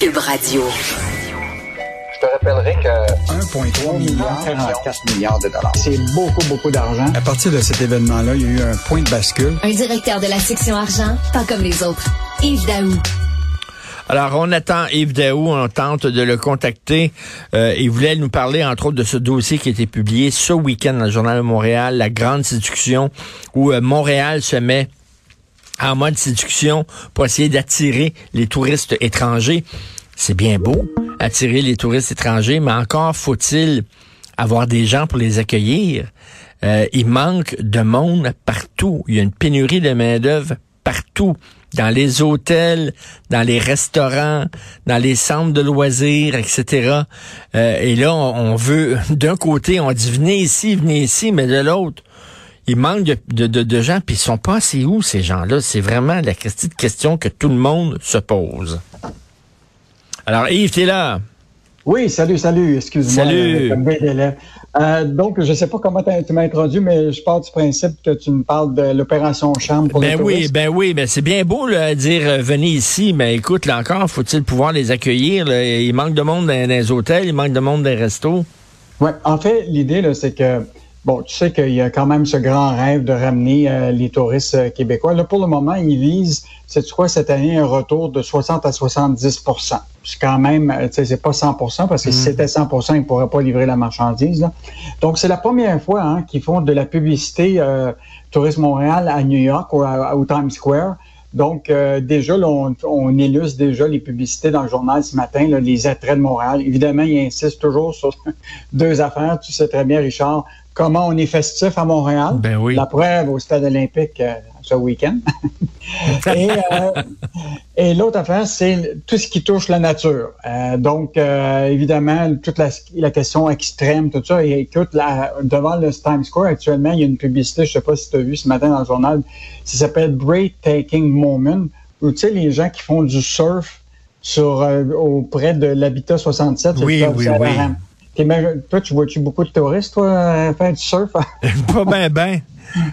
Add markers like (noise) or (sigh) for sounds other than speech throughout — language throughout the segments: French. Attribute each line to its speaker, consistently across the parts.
Speaker 1: Cube Radio.
Speaker 2: Je te rappellerai que
Speaker 3: 1,3 milliard,
Speaker 2: 44 milliards de dollars.
Speaker 3: c'est beaucoup, beaucoup d'argent.
Speaker 4: À partir de cet événement-là, il y a eu un point de bascule.
Speaker 1: Un directeur de la section argent, pas comme les autres. Yves Daou.
Speaker 5: Alors, on attend Yves Daou, on tente de le contacter. Euh, il voulait nous parler, entre autres, de ce dossier qui a été publié ce week-end dans le Journal de Montréal, la grande séduction, où euh, Montréal se met en mode séduction pour essayer d'attirer les touristes étrangers. C'est bien beau, attirer les touristes étrangers, mais encore faut-il avoir des gens pour les accueillir. Euh, il manque de monde partout. Il y a une pénurie de main-d'œuvre partout. Dans les hôtels, dans les restaurants, dans les centres de loisirs, etc. Euh, et là, on, on veut, (laughs) d'un côté, on dit venez ici, venez ici, mais de l'autre, il manque de, de, de, de gens, puis ils sont passés où, ces gens-là? C'est vraiment la petite question que tout le monde se pose. Alors, Yves, t'es là?
Speaker 3: Oui, salut, salut, excuse-moi.
Speaker 5: Salut.
Speaker 3: euh. Euh, donc, je sais pas comment tu m'as introduit, mais je pars du principe que tu me parles de l'opération Charme pour les
Speaker 5: Ben oui,
Speaker 3: touristes.
Speaker 5: ben oui, ben c'est bien beau là, dire euh, venez ici, mais écoute, là encore, faut-il pouvoir les accueillir? là? Il manque de monde dans, dans les hôtels, il manque de monde dans les restos.
Speaker 3: Ouais, en fait, l'idée, c'est que, bon, tu sais qu'il y a quand même ce grand rêve de ramener euh, les touristes euh, québécois. Là, pour le moment, ils visent, c'est quoi, cette année, un retour de 60 à 70% C'est quand même, euh, tu sais, c'est pas 100 parce que si c'était 100 ils ne pourraient pas livrer la marchandise. là. Donc, c'est la première fois hein, qu'ils font de la publicité euh, Tourisme Montréal à New York ou à- au Times Square. Donc, euh, déjà, là, on, on illustre déjà les publicités dans le journal ce matin, là, les attraits de Montréal. Évidemment, il insiste toujours sur (laughs) deux affaires. Tu sais très bien, Richard, comment on est festif à Montréal.
Speaker 5: Ben oui.
Speaker 3: La preuve au Stade olympique euh, ce week-end. (laughs) et euh, et l'autre affaire, c'est tout ce qui touche la nature. Euh, donc, évidemment, toute la, la question extrême, tout ça. Et écoute, là, devant le Times Square, actuellement, il y a une publicité, je sais pas si tu as vu ce matin dans le journal, ça s'appelle Breathtaking Moment, où tu sais, les gens qui font du surf sur auprès de l'habitat 67. c'est
Speaker 5: Oui, oui, oui.
Speaker 3: Toi, tu vois-tu beaucoup de touristes, toi, euh, faire du surf? (laughs) (laughs)
Speaker 5: Pas ben ben.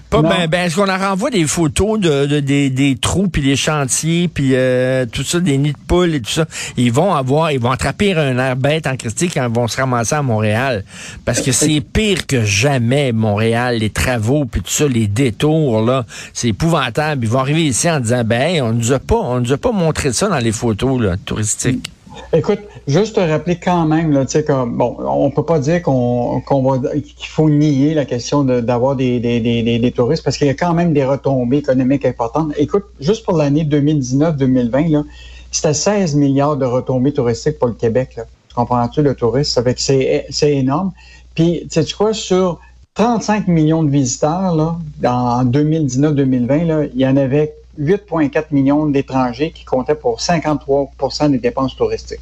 Speaker 5: Pas
Speaker 3: Non.
Speaker 5: ben ben. Est-ce qu'on leur renvoie des photos de, de- des, des trous puis des chantiers puis euh, tout ça, des nids de poules et tout ça? Ils vont avoir, ils vont attraper un air bête en Christie quand ils vont se ramasser à Montréal. Parce que c'est pire que jamais, Montréal, les travaux puis tout ça, les détours, là. C'est épouvantable. Ils vont arriver ici en disant, ben, hey, on nous a pas, on nous a pas montré ça dans les photos, là, touristiques.
Speaker 3: Écoute, juste te rappeler quand même, là, comme, bon, on peut pas dire qu'on qu'on va qu'il faut nier la question de- d'avoir des, des, des, des, des touristes parce qu'il y a quand même des retombées économiques importantes. Écoute, juste pour l'année 2019-2020, là, c'était 16 milliards de retombées touristiques pour le Québec. Là. Tu comprends-tu le tourisme? C'est énorme. Puis, tu sais quoi, sur 35 millions de visiteurs, là, en 2019-2020, là, il y en avait 8,4 millions d'étrangers qui comptaient pour 53% des dépenses touristiques.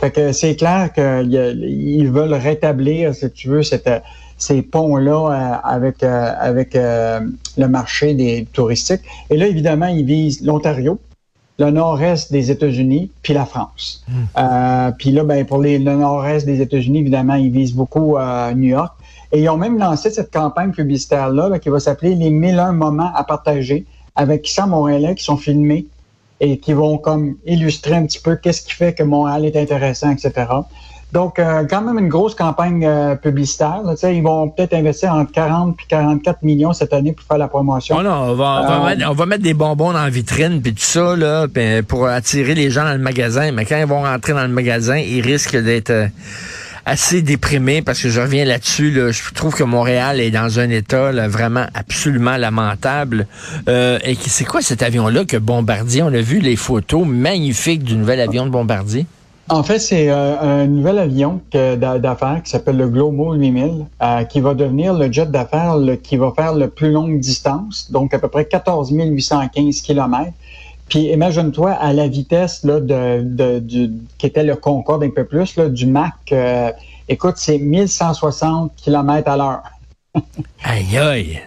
Speaker 3: Fait que c'est clair qu'ils veulent rétablir, si tu veux, cette, ces ponts-là euh, avec, euh, avec euh, le marché des touristiques. Et là, évidemment, ils visent l'Ontario, le nord-est des États-Unis, puis la France. Euh, puis là, ben, pour les, le nord-est des États-Unis, évidemment, ils visent beaucoup euh, New York. Et ils ont même lancé cette campagne publicitaire-là là, qui va s'appeler Les 1001 moments à partager avec 100 Montréalais qui sont filmés et qui vont comme illustrer un petit peu qu'est-ce qui fait que Montréal est intéressant, etc. Donc, euh, quand même une grosse campagne euh, publicitaire. Là, ils vont peut-être investir entre 40 et 44 millions cette année pour faire la promotion.
Speaker 5: Oh non, on va, on, va
Speaker 3: Euh,
Speaker 5: mettre, on va mettre des bonbons dans la vitrine puis tout ça là, pour attirer les gens dans le magasin. Mais quand ils vont rentrer dans le magasin, ils risquent d'être assez déprimés parce que je reviens là-dessus. Là, je trouve que Montréal est dans un état là, vraiment absolument lamentable. Euh, et c'est quoi cet avion-là que Bombardier On a vu les photos magnifiques du nouvel avion de Bombardier?
Speaker 3: En fait, c'est euh, un nouvel avion d'affaires qui s'appelle le Globo 8000, euh, qui va devenir le jet d'affaires qui va faire le plus longue distance, donc à peu près 14 815 km. Puis imagine-toi à la vitesse là, de, de- du, qui était le Concorde un peu plus, là, du Mac, euh, écoute, c'est 1160 km à l'heure. (laughs)
Speaker 5: Aïe aïe.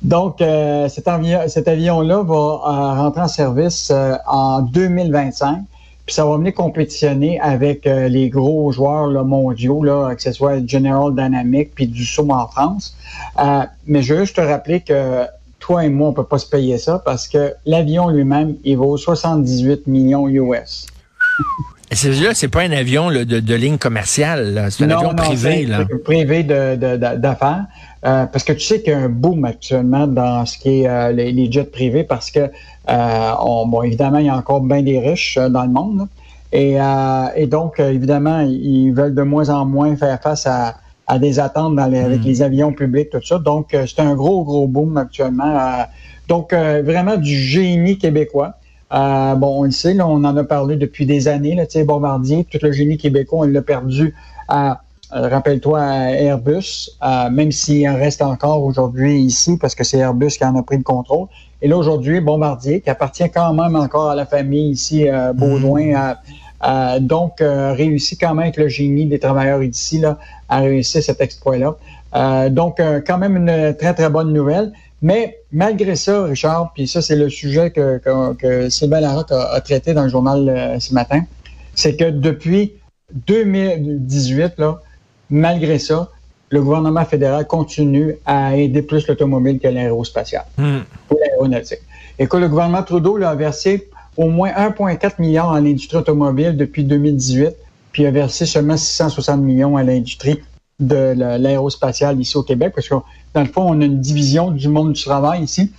Speaker 3: Donc, euh, cet, avion, cet avion-là va euh, rentrer en service en 2025. Puis ça va venir compétitionner avec les gros joueurs là, mondiaux, là, que ce soit General Dynamics puis Dassault en France. Mais je veux juste te rappeler que toi et moi, on peut pas se payer ça parce que l'avion lui-même, il vaut 78 millions US. (laughs)
Speaker 5: C'est là, c'est pas un avion de, ligne commerciale, c'est un avion privé. Là.
Speaker 3: privé d'affaires. Euh, parce que tu sais qu'il y a un boom actuellement dans ce qui est euh, les, jets privés parce que, euh, bon, évidemment, il y a encore bien des riches dans le monde. Et, donc, évidemment, ils veulent de moins en moins faire face à, des attentes avec hmm. les avions publics, tout ça. Donc, c'est un gros, gros boom actuellement. donc, vraiment du génie québécois. bon, on le sait, on en a parlé depuis des années. Là, Bombardier, tout le génie québécois, on l'a perdu à euh, rappelle-toi Airbus, euh, même s'il en reste encore aujourd'hui ici, parce que c'est Airbus qui en a pris le contrôle. Et là, aujourd'hui, Bombardier, qui appartient quand même encore à la famille ici, euh, Baudouin, a mhm. donc réussi quand même avec le génie des travailleurs ici là, à réussir cet exploit-là. donc, quand même une très, très bonne nouvelle. Mais malgré ça, Richard, puis ça, c'est le sujet que, que, Sylvain Larocque a, traité dans le journal ce matin, c'est que depuis 2018, là, malgré ça, le gouvernement fédéral continue à aider plus l'automobile que l'aérospatial hmm. ou l'aéronautique. Écoute, le gouvernement Trudeau a versé au moins 1,4 milliard à l'industrie automobile depuis 2018, puis a versé seulement 660 millions à l'industrie de l'aérospatiale ici au Québec, parce que dans le fond, on a une division du monde du travail ici.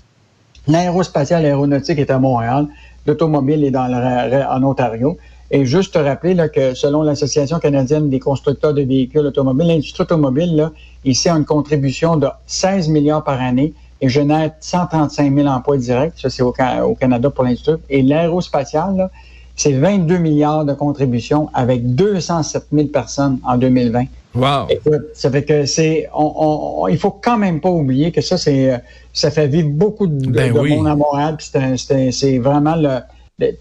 Speaker 3: L'aérospatiale, l'aéronautique est à Montréal, l'automobile est dans en Ontario. Et juste te rappeler là, que selon l'Association canadienne des constructeurs de véhicules automobiles, l'industrie automobile, là, ici, a une contribution de 16 milliards par année et génère 135 000 emplois directs. Ça, c'est au, Canada pour l'industrie. Et l'aérospatial, c'est 22 milliards de contributions avec 207 000 personnes en 2020.
Speaker 5: Wow.
Speaker 3: Écoute, ça fait que c'est, on, il faut quand même pas oublier que ça, c'est, ça fait vivre beaucoup de, ben monde à Montréal. C'est vraiment le,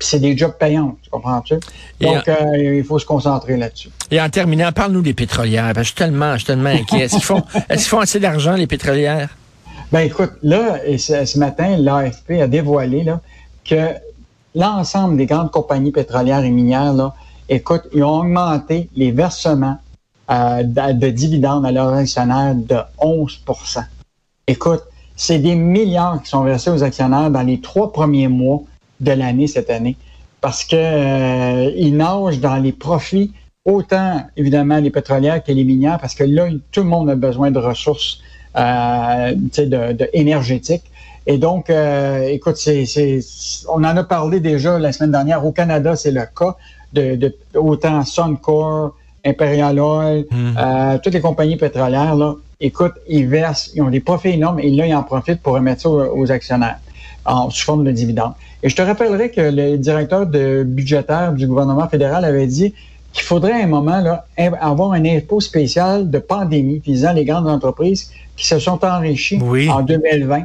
Speaker 3: c'est des jobs payants, tu comprends-tu? Donc, euh, il faut se concentrer là-dessus.
Speaker 5: Et en terminant, parle-nous des pétrolières. je suis tellement, je suis tellement inquiet. Est-ce qu'ils font, est font assez d'argent, les pétrolières?
Speaker 3: Ben écoute, là, ce, matin, l'AFP a dévoilé là, que l'ensemble des grandes compagnies pétrolières et minières, là, écoute, ils ont augmenté les versements euh, de, dividendes à leurs actionnaires de 11% Écoute, c'est des milliards qui sont versés aux actionnaires dans les trois premiers mois de l'année cette année parce que euh, nagent dans les profits autant évidemment les pétrolières que les minières parce que là tout le monde a besoin de ressources euh, de, de énergétiques et donc euh, écoute c'est, on en a parlé déjà la semaine dernière au Canada c'est le cas de, de autant Suncor Imperial Oil mm. euh, toutes les compagnies pétrolières là écoute ils versent ils ont des profits énormes et là ils en profitent pour remettre ça aux actionnaires en, sous forme de dividendes. Et je te rappellerai que le directeur de budgétaire du gouvernement fédéral avait dit qu'il faudrait à un moment là, avoir un impôt spécial de pandémie visant les grandes entreprises qui se sont enrichies en 2020,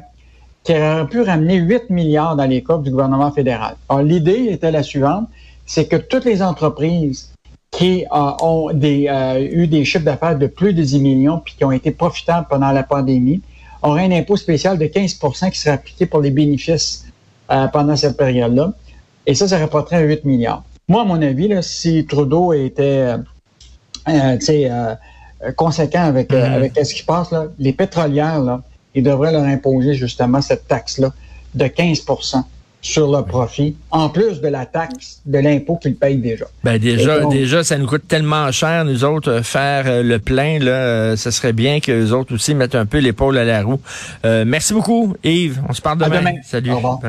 Speaker 3: qui aurait pu ramener 8 milliards dans les coffres du gouvernement fédéral. Alors, l'idée était la suivante, c'est que toutes les entreprises qui euh, ont des, euh, eu des chiffres d'affaires de plus de 10 millions puis qui ont été profitables pendant la pandémie aurait un impôt spécial de 15% qui serait appliqué pour les bénéfices euh, pendant cette période-là. Et ça, ça rapporterait à 8 milliards. Moi, à mon avis, là, si Trudeau était euh, euh, conséquent avec, mm-hmm. avec ce qui passe, là, les pétrolières, là, ils devraient leur imposer justement cette taxe-là de 15% sur le profit, en plus de la taxe, de l'impôt qu'ils payent déjà.
Speaker 5: Ben déjà, déjà, ça nous coûte tellement cher, nous autres, euh, faire euh, le plein, là, euh, ce serait bien que les autres aussi mettent un peu l'épaule à la roue. merci beaucoup, Yves. On se parle demain.
Speaker 3: demain.
Speaker 5: Salut.
Speaker 3: Au revoir.